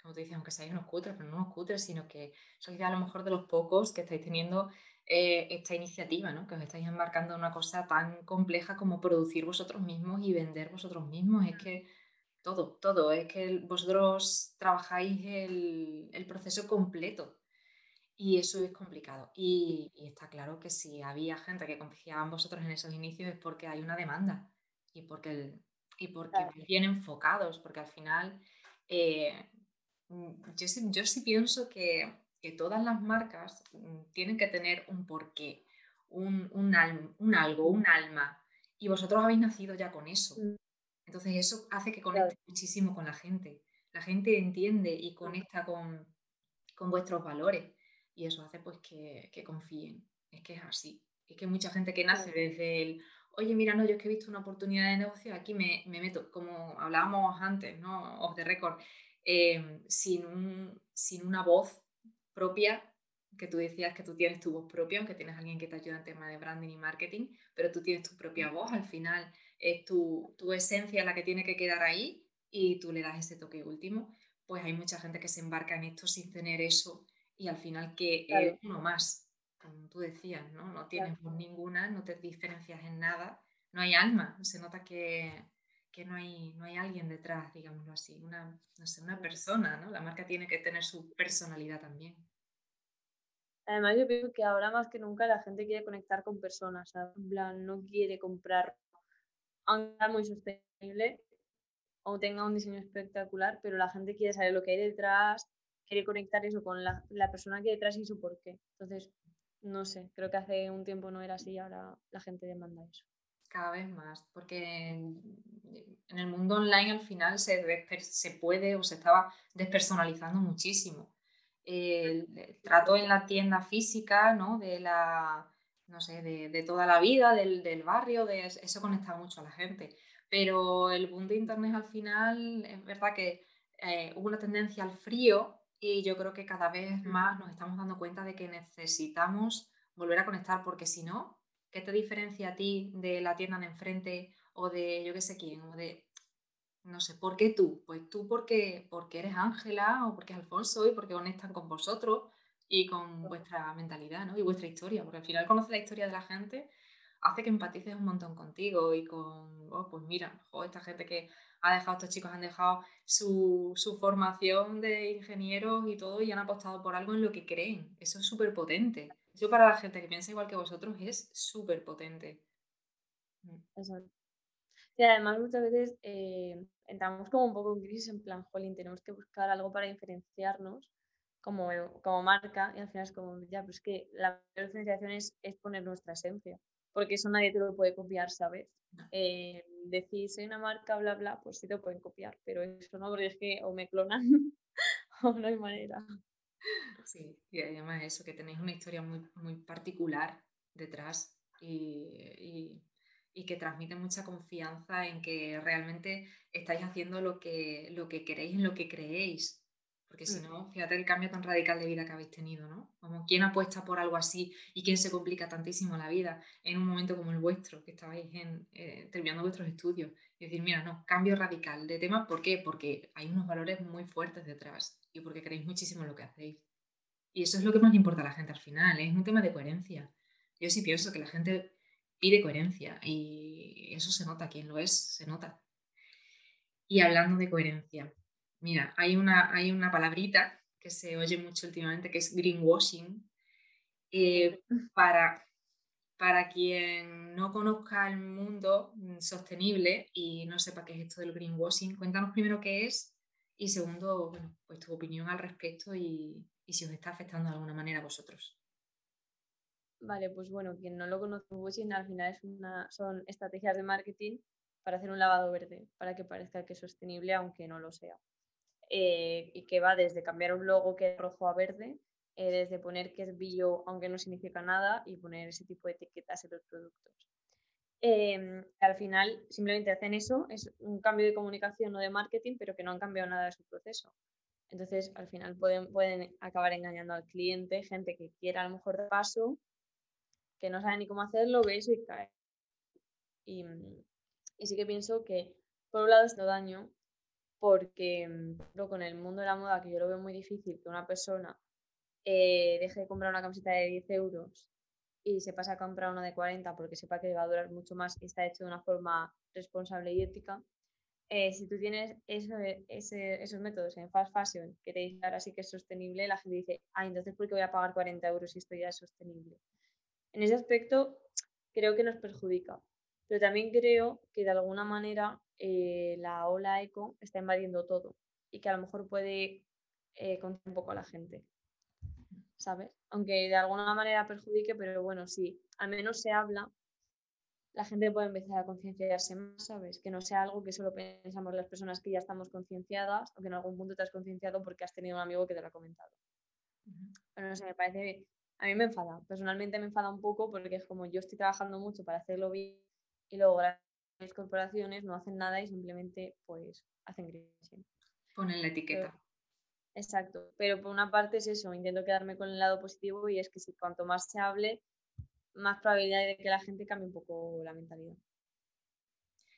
como te dices, aunque seáis unos cutres, pero no unos cutres, sino que sois a lo mejor de los pocos que estáis teniendo eh, esta iniciativa, ¿no? Que os estáis embarcando en una cosa tan compleja como producir vosotros mismos y vender vosotros mismos. Es que todo, todo. Es que vosotros trabajáis el, proceso completo y eso es complicado. Y, está claro que si había gente que confiaba en vosotros en esos inicios es porque hay una demanda y porque, y porque bien enfocados, porque al final eh, yo, sí, yo sí pienso que, todas las marcas mm, tienen que tener un porqué, un, un, un algo, un alma. Y vosotros habéis nacido ya con eso. Mm. Entonces eso hace que conecte muchísimo con la gente. La gente entiende y conecta con, vuestros valores y eso hace pues que, confíen. Es que es así. Es que mucha gente que nace desde el, oye, mira, no, yo es que he visto una oportunidad de negocio, aquí me, meto, como hablábamos antes, ¿no? Off the record, em, sin, sin una voz propia, que tú decías que tú tienes tu voz propia, aunque tienes alguien que te ayuda en tema de branding y marketing, pero tú tienes tu propia voz al final es tu, esencia la que tiene que quedar ahí y tú le das ese toque último, pues hay mucha gente que se embarca en esto sin tener eso y al final que es uno más, como tú decías, ¿no? No tienes ninguna, no te diferencias en nada, no hay alma, se nota que, que no hay, no hay alguien detrás, digámoslo así, una, no sé, una persona, ¿no? La marca tiene que tener su personalidad también. Además, yo creo que ahora más que nunca la gente quiere conectar con personas, en plan, no quiere comprar, aunque sea muy sostenible o tenga un diseño espectacular, pero la gente quiere saber lo que hay detrás, quiere conectar eso con la, la persona que detrás y su porqué. Entonces, no sé, creo que hace un tiempo no era así, ahora la gente demanda eso cada vez más, porque en, el mundo online al final se, se puede o se estaba despersonalizando muchísimo. El, trato en la tienda física, ¿no? De la, no sé, de, toda la vida, del, barrio, de, eso conecta mucho a la gente. Pero el boom de Internet al final es verdad que eh, hubo una tendencia al frío y yo creo que cada vez más nos estamos dando cuenta de que necesitamos volver a conectar porque si no, ¿Qué te diferencia a ti de la tienda de enfrente o de yo qué sé quién? O de, no sé, ¿por qué tú? Pues tú porque, porque eres Ángela o porque es Alfonso y porque conectan con vosotros y con vuestra mentalidad ¿no? y vuestra historia. Porque al final conocer la historia de la gente hace que empatices un montón contigo y con, oh, pues mira, esta gente que ha dejado, estos chicos han dejado su, su, formación de ingenieros y todo y han apostado por algo en lo que creen. Eso es súper potente. Eso para la gente que piensa igual que vosotros es súper potente. Mm. Exacto. Y además muchas veces eh, entramos como un poco en crisis en plan, jolín, tenemos que buscar algo para diferenciarnos como, como marca y al final es como, ya, pues que la diferenciación es, es poner nuestra esencia, porque eso nadie te lo puede copiar, ¿sabes? Eh, decir, soy una marca, bla, bla, pues sí te lo pueden copiar, pero eso no, porque es que o me clonan o no hay manera. Sí, y además eso, que tenéis una historia muy, muy particular detrás y, que transmite mucha confianza en que realmente estáis haciendo lo que, lo que queréis, en lo que creéis. Porque si mm. no, fíjate el cambio tan radical de vida que habéis tenido, ¿no? Como quién apuesta por algo así y quién se complica tantísimo la vida en un momento como el vuestro, que estabais en, eh, terminando vuestros estudios. Y decir, mira, no, cambio radical de tema, ¿por qué? Porque hay unos valores muy fuertes detrás y porque queréis muchísimo lo que hacéis. Y eso es lo que más le importa a la gente al final, ¿eh? es un tema de coherencia. Yo sí pienso que la gente pide coherencia y eso se nota, quien lo es, se nota. Y hablando de coherencia, mira, hay una, hay una palabrita que se oye mucho últimamente que es greenwashing. Eh, para, para quien no conozca el mundo sostenible y no sepa qué es esto del greenwashing, cuéntanos primero qué es y segundo, bueno, pues tu opinión al respecto y, y si os está afectando de alguna manera a vosotros. Vale, pues bueno, quien no lo conoce, washing al final es una, son estrategias de marketing para hacer un lavado verde, para que parezca que es sostenible, aunque no lo sea. Eh, y que va desde cambiar un logo que es rojo a verde, eh, desde poner que es bio, aunque no significa nada, y poner ese tipo de etiquetas en los productos. Em, al final simplemente hacen eso, es un cambio de comunicación o de marketing, pero que no han cambiado nada de su proceso. Entonces, al final pueden, pueden acabar engañando al cliente, gente que quiera a lo mejor de paso, que no sabe ni cómo hacerlo, ve eso y cae. Y, sí que pienso que, por un lado, es no daño, porque con el mundo de la moda, que yo lo veo muy difícil, que una persona eh, deje de comprar una camiseta de 10 euros y se pasa a comprar una de 40 porque sepa que va a durar mucho más y está hecho de una forma responsable y ética, eh, si tú tienes esos métodos en fast fashion que te dicen ahora sí que es sostenible, la gente dice, ah, entonces ¿por qué voy a pagar 40 euros si esto ya es sostenible? En ese aspecto creo que nos perjudica, pero también creo que de alguna manera eh, la ola eco está invadiendo todo y que a lo mejor puede eh, contar un poco a la gente, ¿sabes? Aunque de alguna manera perjudique, pero bueno, sí, al menos se habla la gente puede empezar a concienciarse más, ¿sabes? Que no sea algo que solo pensamos las personas que ya estamos concienciadas o que en algún punto te has concienciado porque has tenido un amigo que te lo ha comentado. Pero no sé, me parece, a mí me enfada, personalmente me enfada un poco porque es como yo estoy trabajando mucho para hacerlo bien y luego las corporaciones no hacen nada y simplemente pues hacen greenwashing. Ponen la etiqueta. exacto, pero por una parte es eso, intento quedarme con el lado positivo y es que si cuanto más se hable, más probabilidad de que la gente cambie un poco la mentalidad.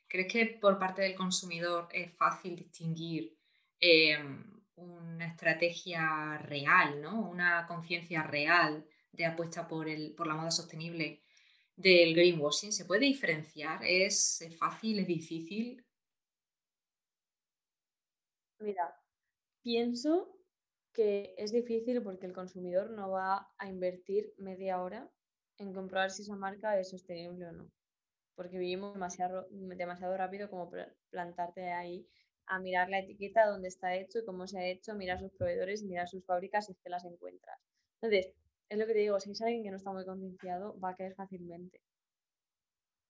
¿Crees que por parte del consumidor es fácil distinguir em, una estrategia real, ¿no? una conciencia real de apuesta por, el, por la moda sostenible del greenwashing? ¿Se puede diferenciar? ¿Es fácil? ¿Es difícil? Mira, pienso que es difícil porque el consumidor no va a invertir media hora en comprobar si esa marca es sostenible o no. Porque vivimos demasiado, demasiado rápido como plantarte ahí a mirar la etiqueta, dónde está hecho y cómo se ha hecho, mirar sus proveedores, mirar sus fábricas si es que las encuentras. Entonces, es lo que te digo, si es alguien que no está muy concienciado, va a caer fácilmente.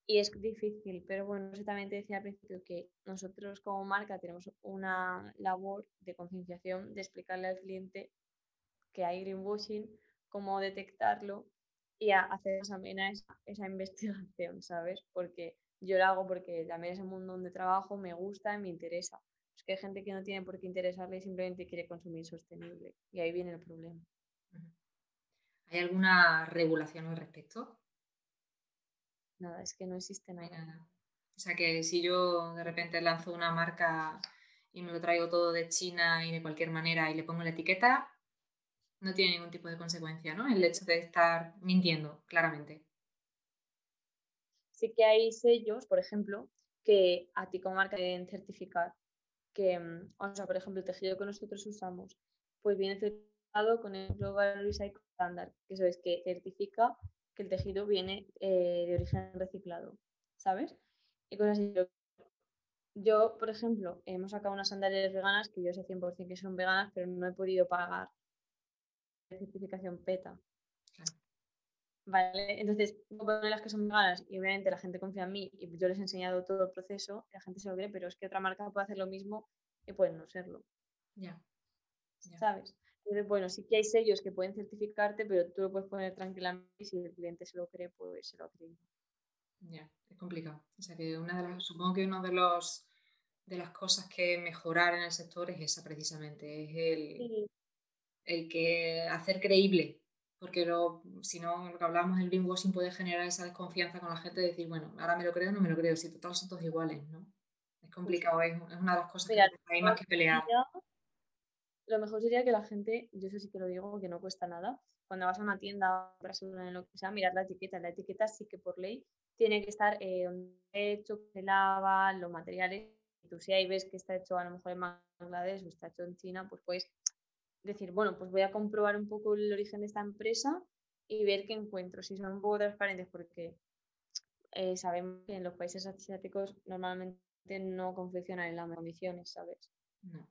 Y es difícil, pero bueno, eso también te decía al principio que nosotros como marca tenemos una labor de concienciación, de explicarle al cliente que hay greenwashing, cómo detectarlo y hacer esa, esa, esa investigación, ¿sabes? Porque yo lo hago porque también es el mundo donde trabajo, me gusta y me interesa. Es que hay gente que no tiene por qué interesarle y simplemente quiere consumir sostenible. Y ahí viene el problema. ¿Hay alguna regulación al respecto? nada, es que no existe nada. O sea que si yo de repente lanzo una marca y me lo traigo todo de China y de cualquier manera y le pongo la etiqueta, no tiene ningún tipo de consecuencia, ¿no? El hecho de estar mintiendo, claramente. Sí que hay sellos, por ejemplo, que a ti como marca deben certificar que, mm, o sea, por ejemplo, el tejido que nosotros usamos, pues viene certificado con el Global Recycle Standard, que eso es que certifica que el tejido viene eh, de origen reciclado, ¿sabes? Y cosas así. Yo, por ejemplo, hemos sacado unas sandalias veganas que yo sé 100% que son veganas, pero no he podido pagar la certificación PETA. Vale, entonces, poner las que son veganas y obviamente la gente confía en mí y yo les he enseñado todo el proceso, la gente se lo cree, pero es que otra marca puede hacer lo mismo y puede no serlo. Ya. ¿Sabes? Entonces, bueno, sí que hay sellos que pueden certificarte, pero tú lo puedes poner tranquilamente y si el cliente se lo cree, pues se lo cree. Ya, es complicado. O sea que una de las, supongo que una de los de las cosas que mejorar en el sector es esa precisamente, es el, el que hacer creíble, porque si no, lo que hablamos del greenwashing puede generar esa desconfianza con la gente de decir, bueno, ahora me lo creo o no me lo creo, si total son todos iguales, ¿no? Es complicado, es, una de las cosas que hay más que pelear lo mejor sería que la gente, yo eso sí que lo digo, que no cuesta nada, cuando vas a una tienda, en lo que sea, mirar la etiqueta. La etiqueta sí que por ley tiene que estar eh, donde hecho, se lava, los materiales. Y tú si ahí ves que está hecho a lo mejor en Bangladesh o está hecho en China, pues puedes decir, bueno, pues voy a comprobar un poco el origen de esta empresa y ver qué encuentro, si son un poco transparentes, porque eh, sabemos que en los países asiáticos normalmente no confeccionan en las condiciones, ¿sabes?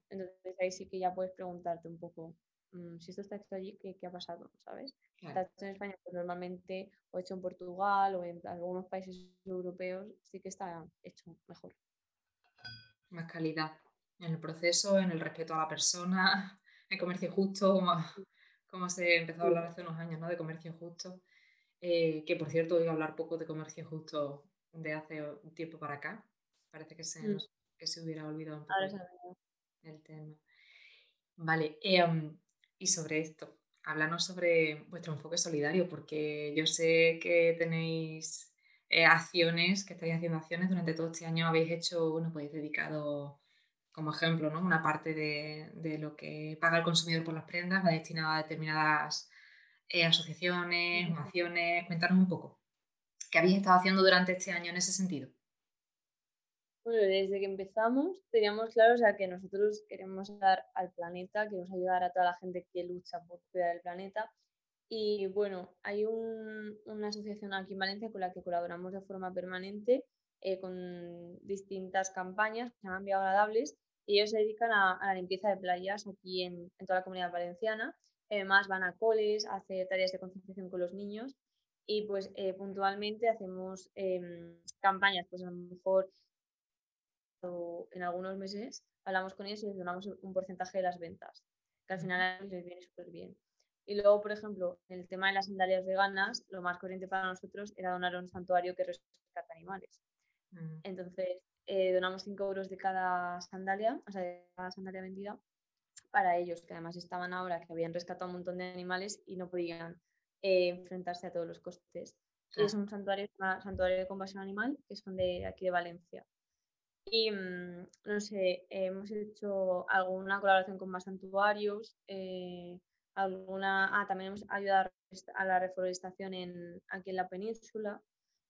Entonces ahí sí que ya puedes preguntarte un poco, mm, si esto está hecho allí, ¿qué, qué ha pasado? ¿Sabes? Está hecho en España, pues normalmente, o hecho en Portugal o en algunos países europeos, sí que está hecho mejor. Más calidad en el proceso, en el respeto a la persona, en comercio justo, como, se empezó a hablar hace unos años, ¿no? De comercio justo. Eh, que por cierto, a hablar poco de comercio justo de hace un tiempo para acá. Parece que se, mm. que se hubiera olvidado un poco el tema. Vale, em, y sobre esto, háblanos sobre vuestro enfoque solidario, porque yo sé que tenéis eh, acciones, que estáis haciendo acciones durante todo este año, habéis hecho, bueno, pues dedicado como ejemplo, ¿no? Una parte de, lo que paga el consumidor por las prendas va destinada a determinadas eh, asociaciones, acciones. Cuéntanos un poco. ¿Qué habéis estado haciendo durante este año en ese sentido? Bueno, desde que empezamos teníamos claro o sea, que nosotros queremos ayudar al planeta, queremos ayudar a toda la gente que lucha por cuidar el planeta. Y bueno, hay una asociación aquí en Valencia con la que colaboramos de forma permanente eh, con distintas campañas que se llaman Bioagradables y ellos se dedican a, la limpieza de playas aquí en, toda la comunidad valenciana. Además van a coles, a hacer tareas de concienciación con los niños y pues eh, puntualmente hacemos em, campañas, pues a lo mejor en algunos meses hablamos con ellos y les donamos un porcentaje de las ventas, que al final les viene súper bien. Y luego, por ejemplo, en el tema de las sandalias veganas, lo más corriente para nosotros era donar a un santuario que rescata animales. Entonces, eh, donamos 5 euros de cada sandalia, o sea, de cada sandalia vendida, para ellos, que además estaban ahora, que habían rescatado un montón de animales y no podían eh, enfrentarse a todos los costes. Y es un santuario, un santuario de compasión animal, que son de aquí de Valencia. Y mm, no sé, hemos hecho alguna colaboración con más santuarios, eh, alguna, ah, también hemos ayudado a la reforestación en, aquí en la península.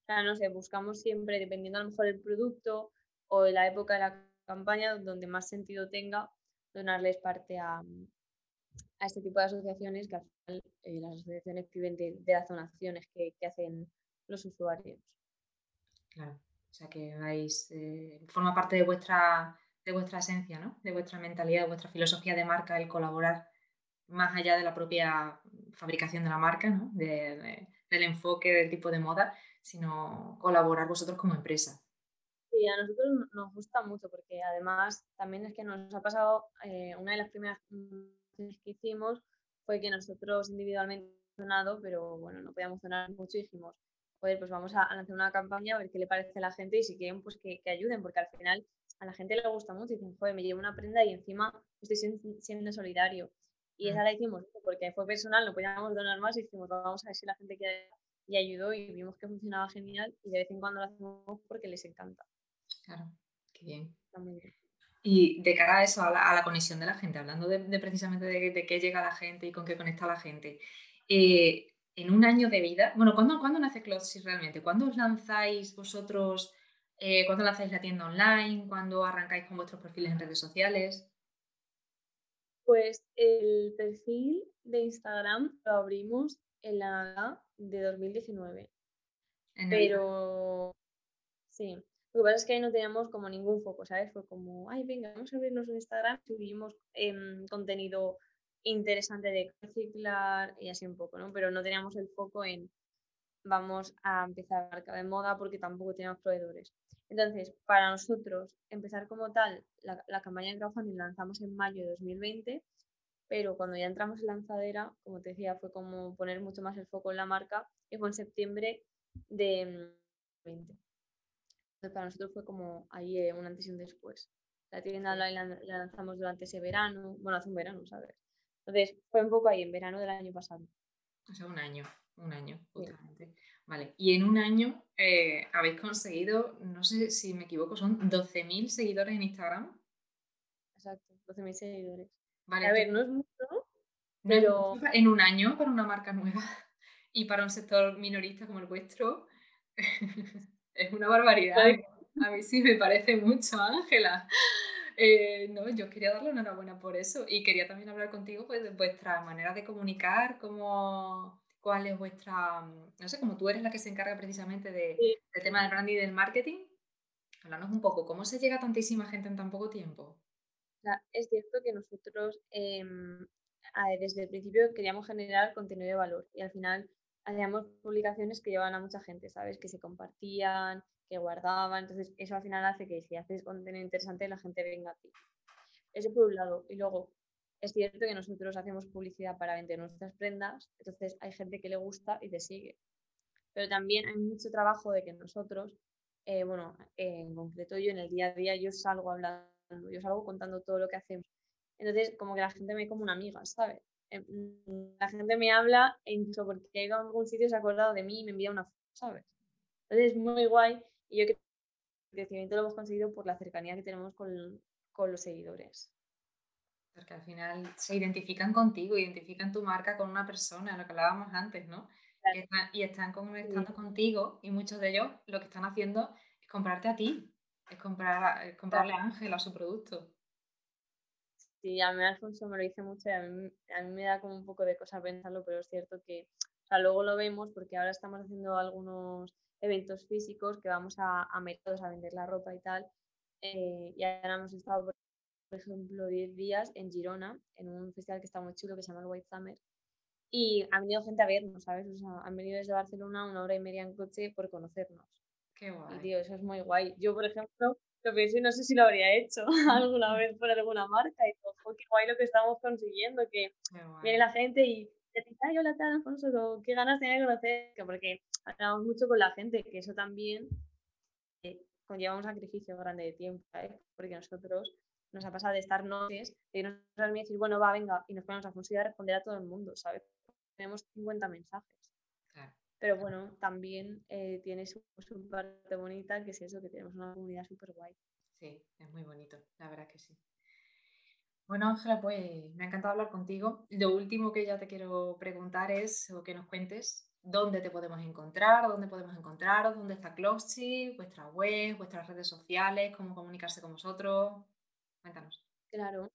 O no sé, buscamos siempre, dependiendo a lo mejor del producto o de la época de la campaña, donde más sentido tenga, donarles parte a, a este tipo de asociaciones que al final eh, las asociaciones viven de, las donaciones que, que, hacen los usuarios. Claro, o sea que vais, eh, forma parte de vuestra, de vuestra esencia, ¿no? de vuestra mentalidad, de vuestra filosofía de marca, el colaborar más allá de la propia fabricación de la marca, ¿no? de, del enfoque del tipo de moda, sino colaborar vosotros como empresa. Sí, a nosotros nos gusta mucho porque además también es que nos ha pasado eh, una de las primeras que hicimos fue que nosotros individualmente donado, pero bueno, no podíamos donar mucho y dijimos, joder, pues vamos a lanzar una campaña a ver qué le parece a la gente y si quieren, pues que, ayuden, porque al final a la gente le gusta mucho y dicen, joder, me llevo una prenda y encima estoy siendo solidario. Y esa la hicimos porque fue personal, no podíamos donar más y dijimos, vamos a ver si la gente quiere y ayudó y vimos que funcionaba genial y de vez en cuando lo hacemos porque les encanta. Claro, qué bien. Y de cara a eso, a la, conexión de la gente, hablando de, precisamente de, qué llega la gente y con qué conecta la gente, eh, en un año de vida, bueno, ¿cuándo, ¿cuándo nace Clotsy realmente? ¿Cuándo os lanzáis vosotros, eh, cuándo lanzáis la tienda online? ¿Cuándo arrancáis con vuestros perfiles en redes sociales? Pues el perfil de Instagram lo abrimos en la de 2019. Pero sí, lo que pasa es que ahí no teníamos como ningún foco, ¿sabes? Fue como, ay, venga, vamos a abrirnos un Instagram, subimos em, contenido interesante de reciclar y así un poco, ¿no? Pero no teníamos el foco en vamos a empezar marca de moda porque tampoco teníamos proveedores. Entonces, para nosotros, empezar como tal, la, la campaña de crowdfunding la lanzamos en mayo de 2020, pero cuando ya entramos en lanzadera, como te decía, fue como poner mucho más el foco en la marca y fue en septiembre de 2020 para nosotros fue como ahí eh, un antes y un después. La tienda la, lanzamos durante ese verano, bueno, hace un verano, ¿sabes? Entonces fue un poco ahí, en verano del año pasado. O sea, un año, un año, justamente. Vale, y en un año eh, habéis conseguido, no sé si me equivoco, son 12.000 seguidores en Instagram. Exacto, 12.000 seguidores. Vale, a ver, no es mucho, pero... En un año para una marca nueva y para un sector minorista como el vuestro. Es una barbaridad. A mí sí me parece mucho, Ángela. Eh, no, yo quería darle una enhorabuena por eso y quería también hablar contigo pues, de vuestra manera de comunicar, cómo, cuál es vuestra, no sé, como tú eres la que se encarga precisamente de, del tema del branding y del marketing. Háblanos un poco, ¿cómo se llega a tantísima gente en tan poco tiempo? es cierto que nosotros em, desde el principio queríamos generar contenido de valor y al final hacíamos publicaciones que llevaban a mucha gente, ¿sabes? Que se compartían, que guardaban. Entonces, eso al final hace que si haces contenido interesante, la gente venga a ti. Eso por un lado. Y luego, es cierto que nosotros hacemos publicidad para vender nuestras prendas, entonces hay gente que le gusta y te sigue. Pero también hay mucho trabajo de que nosotros, eh, bueno, en concreto yo en el día a día, yo salgo hablando, yo salgo contando todo lo que hacemos. Entonces, como que la gente me como una amiga, ¿sabes? Mm, la gente me habla e incluso porque he ido a algún sitio se ha acordado de mí y me envía una foto, ¿sabes? Entonces es muy guay y yo creo que el crecimiento lo hemos conseguido por la cercanía que tenemos con, con los seguidores. Porque al final se identifican contigo, identifican tu marca con una persona, lo que hablábamos antes, ¿no? Y, están, conectando contigo y muchos de ellos lo que están haciendo es comprarte a ti, es, comprar, es comprarle a Ángela su producto. Sí, a mí Alfonso me lo dice mucho y a mí, me da como un poco de cosa pensarlo, pero es cierto que o sea, luego lo vemos porque ahora estamos haciendo algunos eventos físicos que vamos a, a mercados a vender la ropa y tal. Eh, y ahora hemos estado, por ejemplo, 10 días en Girona, en un festival que está muy chulo que se llama el White Summer. Y ha venido gente a vernos, ¿sabes? O sea, han venido desde Barcelona una hora y media en coche por conocernos. Qué guay. Y tío, eso es muy guay. Yo, por ejemplo, lo pienso y no sé si lo habría hecho alguna vez por alguna marca y todo, qué guay lo que estamos consiguiendo, que viene la gente y te dice, ay, hola, tal, Alfonso, qué ganas tenía de conocer, porque hablamos mucho con la gente, que eso también eh, conlleva un sacrificio grande de tiempo, ¿eh? porque nosotros nos ha pasado de estar noches, de irnos a dormir y decir, bueno, va, venga, y nos ponemos a funcionar a responder a todo el mundo, ¿sabes? Tenemos 50 mensajes. Pero bueno, también eh, tiene su, parte bonita, que es eso, que tenemos una comunidad súper guay. Sí, es muy bonito, la verdad que sí. Bueno, Ángela, pues me ha encantado hablar contigo. Lo último que ya te quiero preguntar es, o que nos cuentes, dónde te podemos encontrar, dónde podemos encontraros, dónde está Cloxy, vuestra web, vuestras redes sociales, cómo comunicarse con vosotros. Cuéntanos. Claro.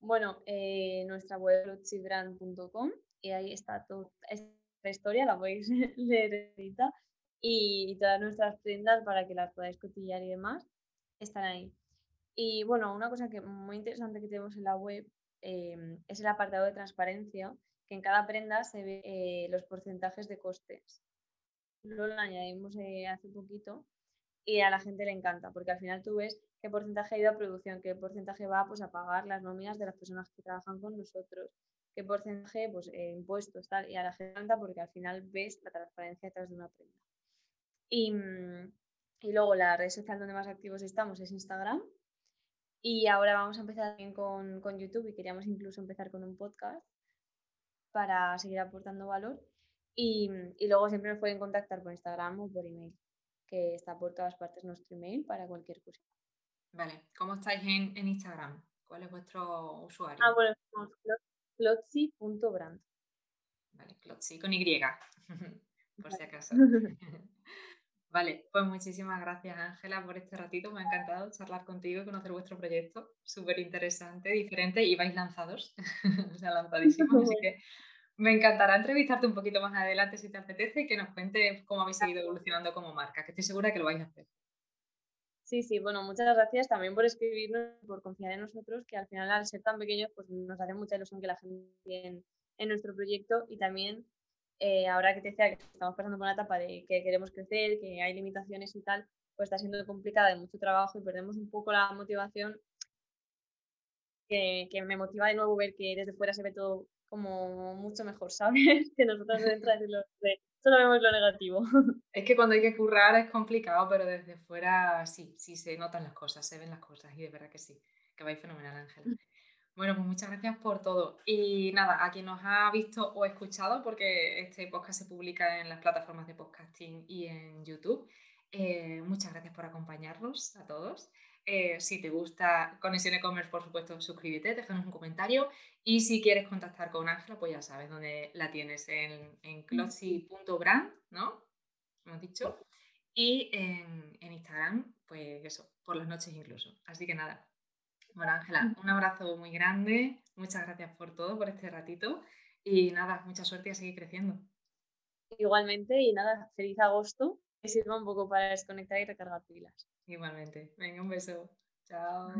Bueno, eh, nuestra web clotsybrand.com y ahí está toda esta historia, la podéis leer ahorita y, todas nuestras prendas para que las podáis cotillar y demás están ahí. Y bueno, una cosa que muy interesante que tenemos en la web em, es el apartado de transparencia, que en cada prenda se ve eh, los porcentajes de costes. Lo añadimos eh, hace poquito y a la gente le encanta, porque al final tú ves qué porcentaje ha ido a producción, qué porcentaje va pues, a pagar las nóminas de las personas que trabajan con nosotros, qué porcentaje, pues eh, impuestos, tal, y a la gente le encanta porque al final ves la transparencia detrás de una prenda. Y, mm, y luego la red social donde más activos estamos es Instagram. Y ahora vamos a empezar también con, con YouTube y queríamos incluso empezar con un podcast para seguir aportando valor. Y, y, luego siempre nos pueden contactar por Instagram o por email, que está por todas partes nuestro email para cualquier cosa. Vale, ¿cómo estáis en, en Instagram? ¿Cuál es vuestro usuario? Ah, bueno, somos clotzy.brand. Vale, clotzy con Y, por si acaso. Vale, pues muchísimas gracias Ángela por este ratito, me ha encantado charlar contigo y conocer vuestro proyecto, súper interesante, diferente y vais lanzados, o sea, lanzadísimos, así que me encantará entrevistarte un poquito más adelante si te apetece y que nos cuentes cómo habéis seguido evolucionando como marca, que estoy segura que lo vais a hacer. Sí, sí, bueno, muchas gracias también por escribirnos, por confiar en nosotros, que al final al ser tan pequeños pues nos hace mucha ilusión que la gente en, en nuestro proyecto y también eh, ahora que te decía que estamos pasando por una etapa de que queremos crecer, que hay limitaciones y tal, pues está siendo complicada, de mucho trabajo y perdemos un poco la motivación que, que, me motiva de nuevo ver que desde fuera se ve todo como mucho mejor, ¿sabes? que nosotros dentro de solo vemos lo negativo. Es que cuando hay que currar es complicado, pero desde fuera sí, sí se notan las cosas, se ven las cosas y de verdad que sí, que vais fenomenal, Ángel. Bueno, pues muchas gracias por todo. Y nada, a quien nos ha visto o escuchado, porque este podcast se publica en las plataformas de podcasting y en YouTube, eh, muchas gracias por acompañarnos a todos. Eh, si te gusta Conexión E-Commerce, por supuesto, suscríbete, déjanos un comentario. Y si quieres contactar con Ángela, pues ya sabes dónde la tienes, en, en clotsy.brand, ¿no? Hemos dicho. Y en, en Instagram, pues eso, por las noches incluso. Así que nada, bueno, Ángela, un abrazo muy grande. Muchas gracias por todo, por este ratito. Y nada, mucha suerte y a seguir creciendo. Igualmente, y nada, feliz agosto. Que sirva un poco para desconectar y recargar pilas. Igualmente. Venga, un beso. Chao.